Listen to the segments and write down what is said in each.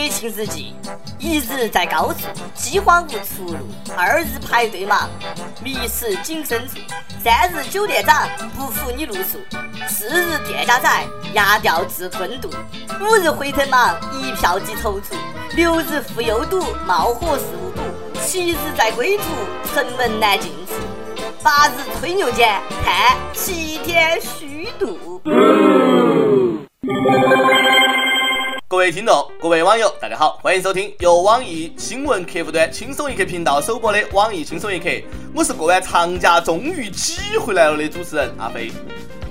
国庆日记，一日在高处，饥荒无出路；二日排队忙，迷失紧身处；三日酒店长，不服你露宿；四日店家仔，牙掉自吞肚；五日回程忙，一票即踌躇；六日赴幽都，冒火四五堵；七日在归途，城门难进出；八日吹牛间，叹七天虚度。各位听众，各位网友，大家好，欢迎收听由网易新闻客户端轻松一刻频道首播的网易轻松一刻。我是过完长假终于挤回来了的主持人阿飞。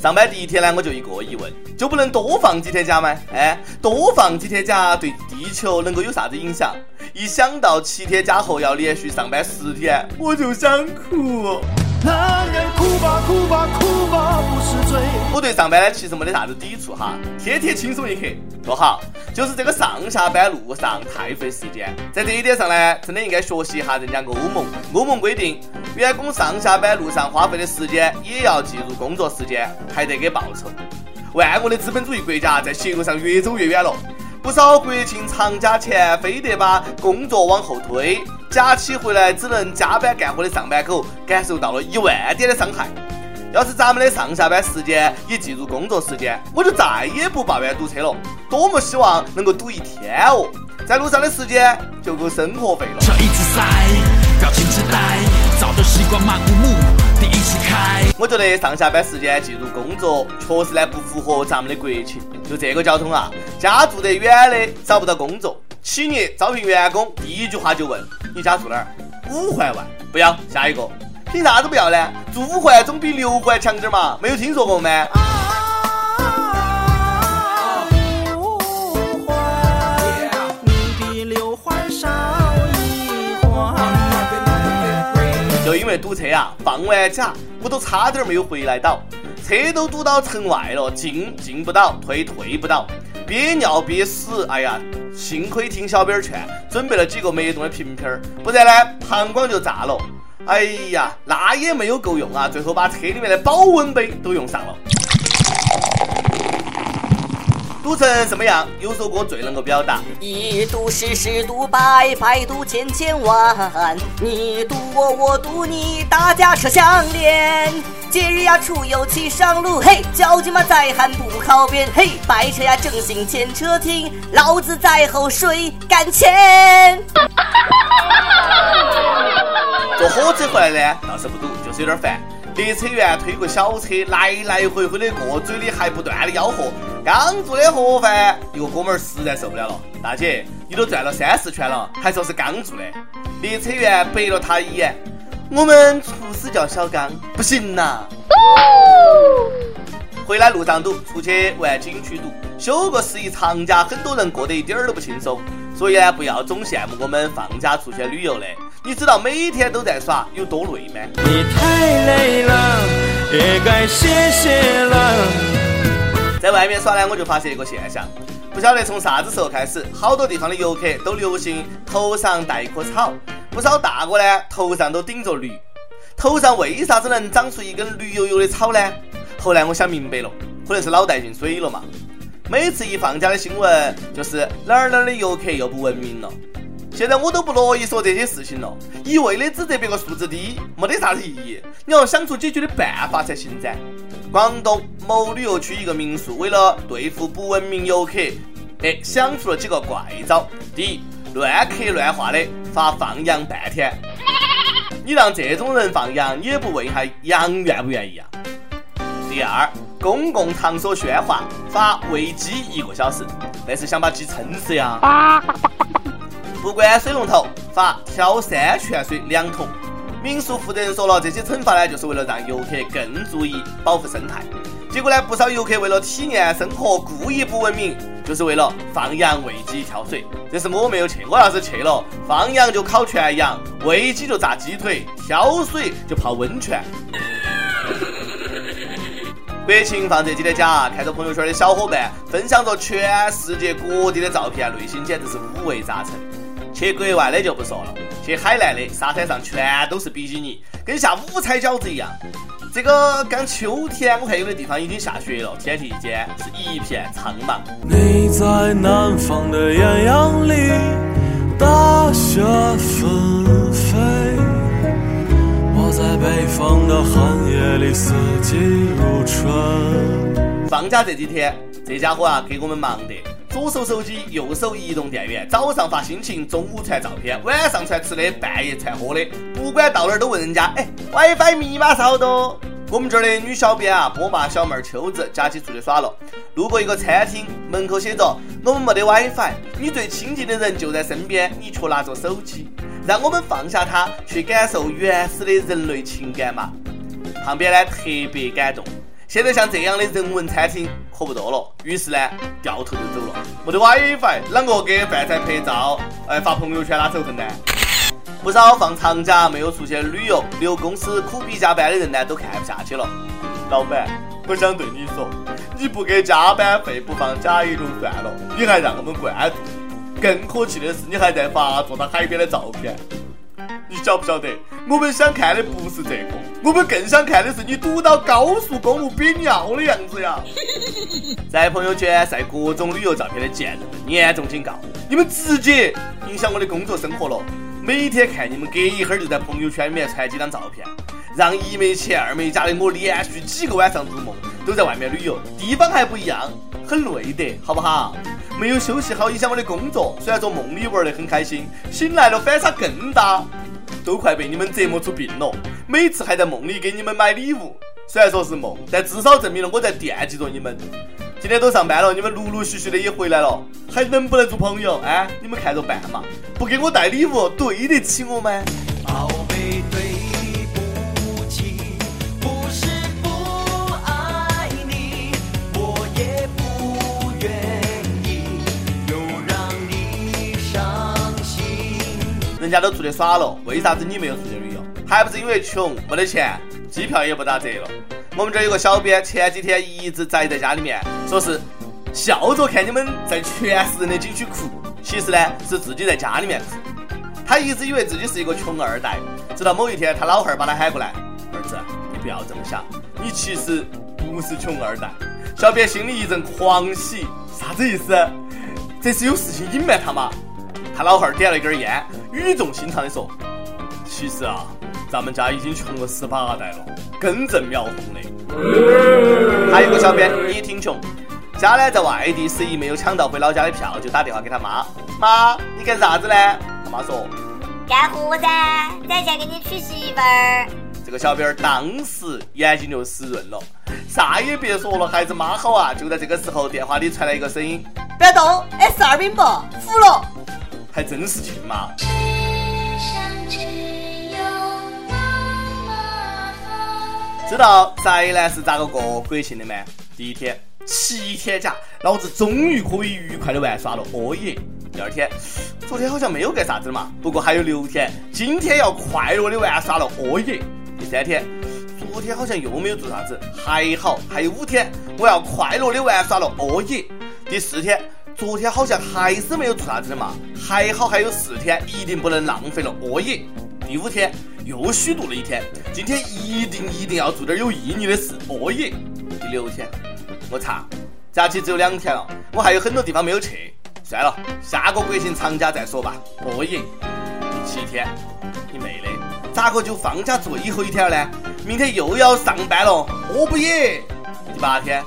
上班第一天呢，我就一个疑问，就不能多放几天假吗？哎，多放几天假对地球能够有啥子影响？一想到七天假后要连续上班十天，我就想哭。男人哭吧哭吧哭吧不是罪。我对上班呢其实没得啥子抵触哈，天天轻松一刻多好。就是这个上下班路上太费时间，在这一点上呢，真的应该学习一下人家欧盟。欧盟规定，员工上下班路上花费的时间也要计入工作时间，还得给报酬。万恶的资本主义国家在邪路上越走越远了。不少国庆长假前非得把工作往后推，假期回来只能加班干活的上班狗感受到了一万点的伤害。要是咱们的上下班时间也计入工作时间，我就再也不抱怨堵车了。多么希望能够堵一天哦，在路上的时间就够生活费了。这一次塞，表情痴呆，早就习惯漫无目的一起开。我觉得上下班时间计入工作，确实呢不符合咱们的国情。就这个交通啊，家住得远的找不到工作，企业招聘员工第一句话就问你家住哪儿？五环外，不要下一个。凭啥子不要呢？住五环总比六环强点嘛，没有听说过吗？就因为堵车啊，放完假我都差点没有回来到。车都堵到城外了，进进不到，退退不到，憋尿憋死。哎呀，幸亏听小编劝，准备了几个脉动的瓶瓶儿，不然呢，膀胱就炸了。哎呀，那也没有够用啊，最后把车里面的保温杯都用上了。堵成什么样？有首歌最能够表达：一堵十十堵百，百堵千千万。你堵我，我堵你，大家车相连。节日呀，出游骑上路，嘿，交警嘛在喊不靠边，嘿，白车呀正行前车停，老子在后谁敢牵？坐火车回来呢，倒是不堵，就是有点烦。列车员推个小车，来来回回的过，嘴里还不断的吆喝。刚做的盒饭，一个哥们儿实在受不了了。大姐，你都转了三四圈了，还说是刚做的。列车员白了他一眼。我们厨师叫小刚，不行呐。回来路上堵，出去玩景区堵，休个十一长假，很多人过得一点儿都不轻松。所以呢，不要总羡慕我们放假出去旅游的。你知道每天都在耍有多累吗？你太累了，也该歇歇了。在外面耍呢，我就发现一个现象，不晓得从啥子时候开始，好多地方的游客都流行头上戴一棵草，不少大哥呢头上都顶着驴。头上为啥子能长出一根绿油油的草呢？后来我想明白了，可能是脑袋进水了嘛。每次一放假的新闻，就是哪儿哪儿的游客又不文明了。现在我都不乐意说这些事情了，一味的指责别个素质低，没得啥子意义。你要想出解决的办法才行噻。广东某旅游区一个民宿，为了对付不文明游客，哎，想出了几个怪招。第一，乱刻乱画的发放羊半天。你让这种人放羊，你也不问一下羊愿不愿意啊？第二，公共场所喧哗，罚喂鸡一个小时，那是想把鸡撑死呀？不关水龙头，罚挑山泉水两桶。民宿负责人说了，这些惩罚呢，就是为了让游客更注意保护生态。结果呢，不少游客为了体验生活，故意不文明，就是为了放羊、喂鸡、挑水。这是我没有去，我要是去了，放羊就烤全羊，喂鸡就炸鸡腿，挑水就泡温泉。国庆放这几天假，看着朋友圈的小伙伴分享着全世界各地的照片，内心简直是五味杂陈。去国外的就不说了，去海南的沙滩上全都是比基尼，跟下五彩饺子一样。这个刚秋天，我看有的地方已经下雪了，天地间是一片苍茫。你在南方的艳阳里大雪纷，北方的寒夜里四季如春。放假这几天，这家伙啊给我们忙的，左手手机，右手移动电源，早上发心情，中午传照片，晚上传吃的，半夜传喝的，不管到哪儿都问人家，哎，WiFi 密码是好多？我们这儿的女小编啊，波霸小妹儿秋子假期出去耍了，路过一个餐厅，门口写着“我们没得 WiFi，你最亲近的人就在身边，你却拿着手机，让我们放下它，去感受原始的人类情感嘛。”旁边呢特别感动。现在像这样的人文餐厅可不多了，于是呢掉头就走了。没得 WiFi，啷个给饭菜拍照，哎发朋友圈拉仇恨呢？不少放长假没有出去旅游，留公司苦逼加班的人呢，都看不下去了。老板，我想对你说，你不给加班费，不放假也就算了，你还让我们关注。更可气的是，你还在发坐到海边的照片。你晓不晓得，我们想看的不是这个，我们更想看的是你堵到高速公路憋尿的样子呀！在朋友圈晒各种旅游照片的贱人们，严重警告：你们直接影响我的工作生活了。每天看你们隔一会儿就在朋友圈里面传几张照片，让一没钱二没家的我连续几个晚上做梦都在外面旅游，地方还不一样，很累的，好不好？没有休息好影响我的工作，虽然说梦里玩得很开心，醒来了反差更大，都快被你们折磨出病了。每次还在梦里给你们买礼物，虽然说是梦，但至少证明了我在惦记着你们。今天都上班了，你们陆陆续续的也回来了，还能不能做朋友？哎，你们看着办嘛！不给我带礼物，对得起我吗？家都出去耍了，为啥子你没有出去旅游？还不是因为穷，没得钱，机票也不打折了。我们这儿有个小编，前几天一直宅在家里面，说是笑着看你们在全市人的景区哭，其实呢是自己在家里面哭。他一直以为自己是一个穷二代，直到某一天他老汉儿把他喊过来，儿子，你不要这么想，你其实不是穷二代。小编心里一阵狂喜，啥子意思？这是有事情隐瞒他吗？他老汉儿点了一根烟，语重心长地说，其实啊。咱们家已经穷了十八代了，根正苗红的。还有个小编也挺穷，家呢在外地，十一没有抢到回老家的票，就打电话给他妈：“妈，你干啥子呢？”他妈说：“干活噻，攒钱给你娶媳妇儿。”这个小编当时眼睛就湿润了，啥也别说了，孩子妈好啊！就在这个时候，电话里传来一个声音：“不要动，S 二饼不服了。”还真是亲妈。知道宅男是咋个过国庆的吗？第一天七天假，老子终于可以愉快的玩耍了，哦耶！第二天，昨天好像没有干啥子嘛，不过还有六天，今天要快乐的玩耍了，哦耶！第三天，昨天好像又没有做啥子，还好还有五天，我要快乐的玩耍了，哦耶！第四天，昨天好像还是没有做啥子的嘛，还好还有四天，一定不能浪费了，哦耶！第五天。又虚度了一天，今天一定一定要做点有意义的事。哦耶！第六天，我操，假期只有两天了，我还有很多地方没有去，算了，下个国庆长假再说吧。哦耶！第七天，你妹的，咋个就放假最后一天了呢？明天又要上班了，我不耶！第八天，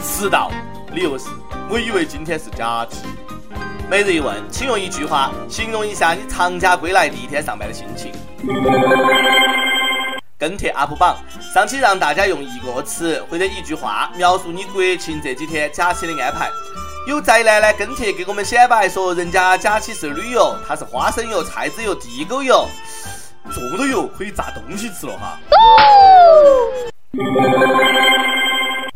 迟到，理由是，我以为今天是假期。每日一问，请用一句话形容一下你长假归来第一天上班的心情。跟帖 UP 榜，上期让大家用一个词或者一句话描述你国庆这几天假期的安排。有宅男呢跟帖给我们显摆说，人家假期是旅游，他是花生油、菜籽油、地沟油，这么多油可以炸东西吃了哈。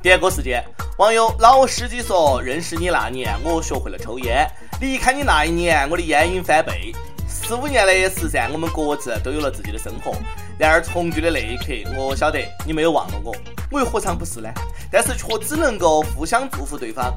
点歌时间，网友老司机说：认识你那年，我学会了抽烟；离开你那一年，我的烟瘾翻倍。十五年的时噻，我们各自都有了自己的生活。然而重聚的那一刻，我晓得你没有忘了我，我又何尝不是呢？但是却只能够互相祝福对方。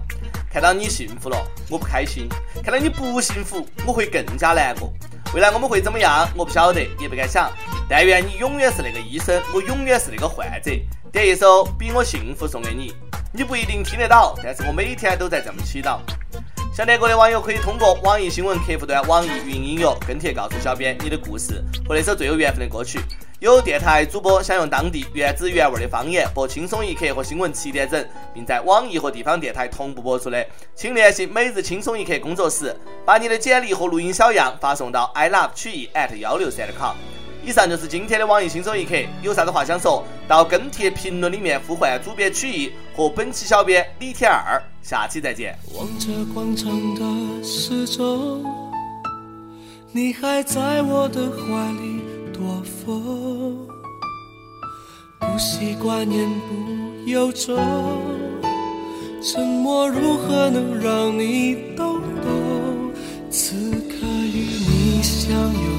看到你幸福了，我不开心；看到你不幸福，我会更加难过。未来我们会怎么样？我不晓得，也不敢想。但愿你永远是那个医生，我永远是那个患者。点一首《比我幸福》送给你，你不一定听得到，但是我每天都在这么祈祷。想点歌的网友可以通过网易新闻客户端、网易云音乐跟帖告诉小编你的故事和那首最有缘分的歌曲。有电台主播想用当地原汁原味的方言播《轻松一刻》和《新闻七点整》，并在网易和地方电台同步播出的，请联系每日轻松一刻工作室，把你的简历和录音小样发送到 i love 曲艺 at 幺六三 com。以上就是今天的网易轻松一刻，有啥子话想说，到跟帖评论里面呼唤主编曲艺和本期小编李天二，下期再见。望着广场的时钟，你还在我的怀里躲风，不习惯言不由衷，沉默如何能让你懂懂？此刻与你相拥。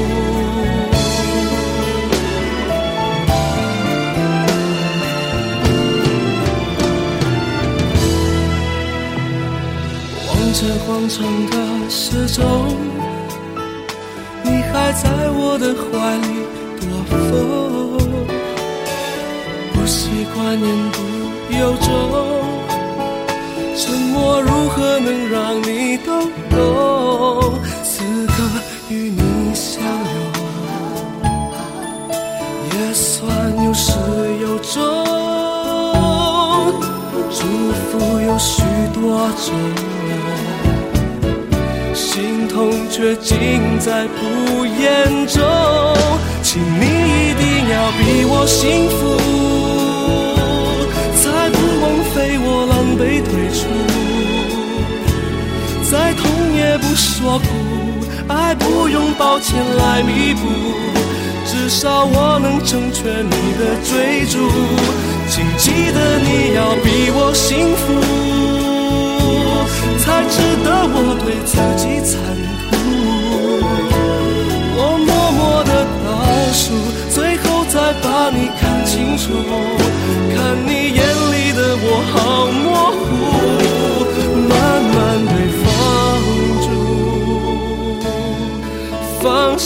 这广场的时钟，你还在我的怀里躲风，不习惯言不由衷，沉默如何能让你懂？此刻与你相拥，也算有始有终，福有许多种。心痛却尽在不言中，请你一定要比我幸福，才不枉费我狼狈退出。再痛也不说苦，爱不用抱歉来弥补，至少我能成全你的追逐。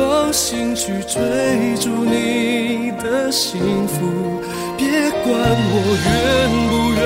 放心去追逐你的幸福，别管我愿不愿。